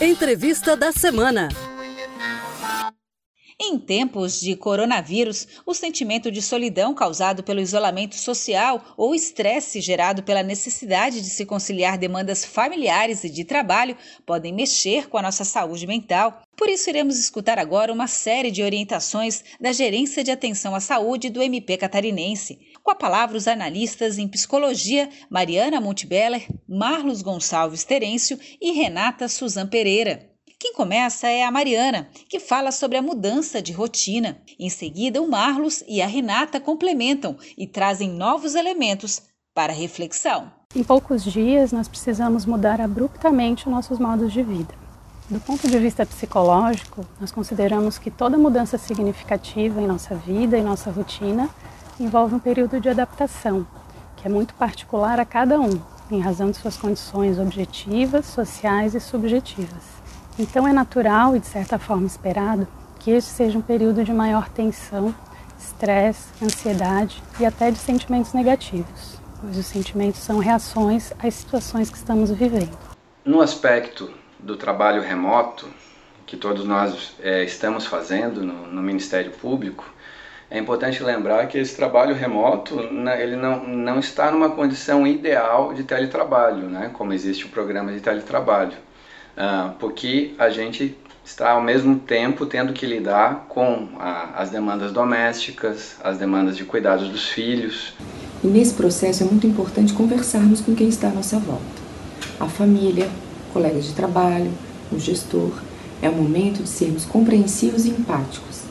Entrevista da semana. Em tempos de coronavírus, o sentimento de solidão causado pelo isolamento social ou estresse gerado pela necessidade de se conciliar demandas familiares e de trabalho podem mexer com a nossa saúde mental. Por isso, iremos escutar agora uma série de orientações da Gerência de Atenção à Saúde do MP Catarinense. Com a palavra, os analistas em psicologia Mariana Montebeller, Marlos Gonçalves Terêncio e Renata Suzan Pereira. Quem começa é a Mariana, que fala sobre a mudança de rotina. Em seguida, o Marlos e a Renata complementam e trazem novos elementos para reflexão. Em poucos dias, nós precisamos mudar abruptamente nossos modos de vida. Do ponto de vista psicológico, nós consideramos que toda mudança significativa em nossa vida e nossa rotina envolve um período de adaptação, que é muito particular a cada um, em razão de suas condições objetivas, sociais e subjetivas. Então é natural e de certa forma esperado que este seja um período de maior tensão, estresse, ansiedade e até de sentimentos negativos, pois os sentimentos são reações às situações que estamos vivendo. No aspecto do trabalho remoto, que todos nós é, estamos fazendo no, no, Ministério Público, é importante lembrar que esse trabalho remoto né, ele não, não está numa condição ideal de teletrabalho, né, como existe o programa de teletrabalho. Ah, porque a gente está ao mesmo tempo tendo que lidar com as demandas domésticas, as demandas de cuidados dos filhos. E nesse processo é muito importante conversarmos com quem está à nossa volta. A família, colegas de trabalho, o gestor. É o momento de sermos compreensivos e empáticos.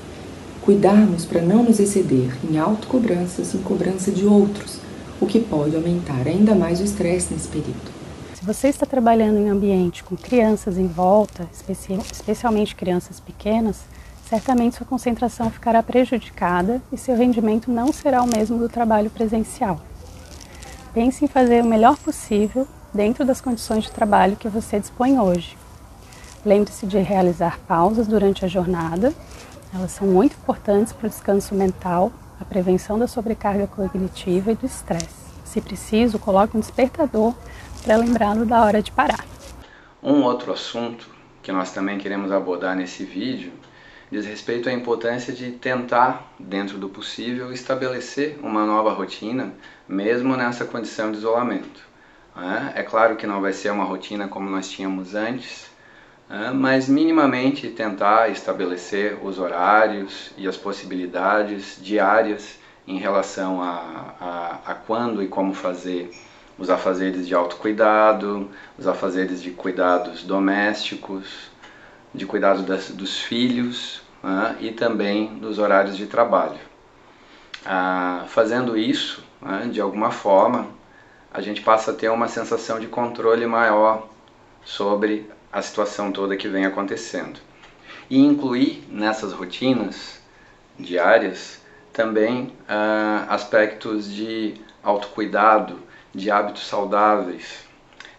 Cuidarmos para não nos exceder em autocobranças em cobrança de outros, o que pode aumentar ainda mais o estresse nesse período você está trabalhando em ambiente com crianças em volta, especialmente crianças pequenas, certamente sua concentração ficará prejudicada e seu rendimento não será o mesmo do trabalho presencial. Pense em fazer o melhor possível dentro das condições de trabalho que você dispõe hoje. Lembre-se de realizar pausas durante a jornada, elas são muito importantes para o descanso mental, a prevenção da sobrecarga cognitiva e do estresse. Se preciso, coloque um despertador para lembrá-lo da hora de parar. Um outro assunto que nós também queremos abordar nesse vídeo diz respeito à importância de tentar, dentro do possível, estabelecer uma nova rotina, mesmo nessa condição de isolamento. É claro que não vai ser uma rotina como nós tínhamos antes, mas minimamente tentar estabelecer os horários e as possibilidades diárias em relação a, a, a quando e como fazer os afazeres de autocuidado, os afazeres de cuidados domésticos, de cuidado das, dos filhos né, e também dos horários de trabalho. Ah, fazendo isso, né, de alguma forma, a gente passa a ter uma sensação de controle maior sobre a situação toda que vem acontecendo. E incluir nessas rotinas diárias também ah, aspectos de autocuidado, de hábitos saudáveis,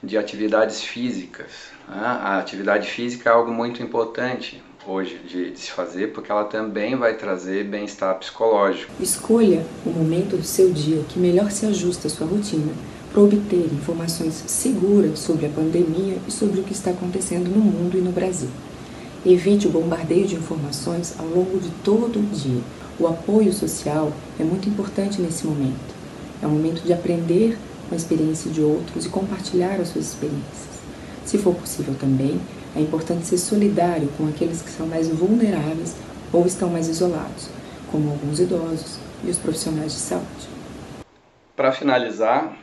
de atividades físicas. Né? A atividade física é algo muito importante hoje de, de, se fazer, porque ela também vai trazer bem-estar psicológico. Escolha o momento do seu dia que melhor se ajusta à sua rotina para obter informações seguras sobre a pandemia e sobre o que está acontecendo no mundo e no Brasil. Evite o bombardeio de informações ao longo de todo o dia. O apoio social é muito importante nesse momento. É um momento de aprender com a experiência de outros e compartilhar as suas experiências. Se for possível também, é importante ser solidário com aqueles que são mais vulneráveis ou estão mais isolados, como alguns idosos e os profissionais de saúde. Para finalizar,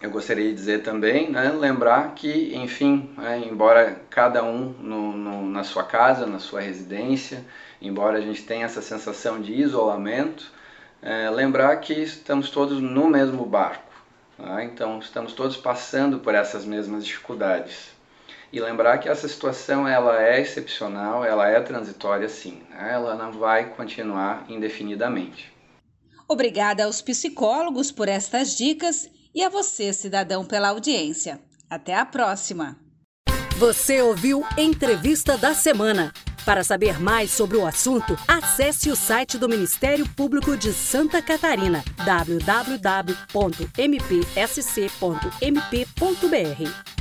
eu gostaria de dizer também, né, lembrar que, enfim, é, embora cada um no, no, na sua casa, na sua residência, embora a gente tenha essa sensação de isolamento, é, lembrar que estamos todos no mesmo barco. Tá? Então, estamos todos passando por essas mesmas dificuldades. E lembrar que essa situação ela é excepcional, ela é transitória sim, né? ela não vai continuar indefinidamente. Obrigada aos psicólogos por estas dicas e a você, cidadão, pela audiência. Até a próxima! Você ouviu Entrevista da Semana. Para saber mais sobre o assunto, acesse o site do Ministério Público de Santa Catarina, www.mpsc.mp.br.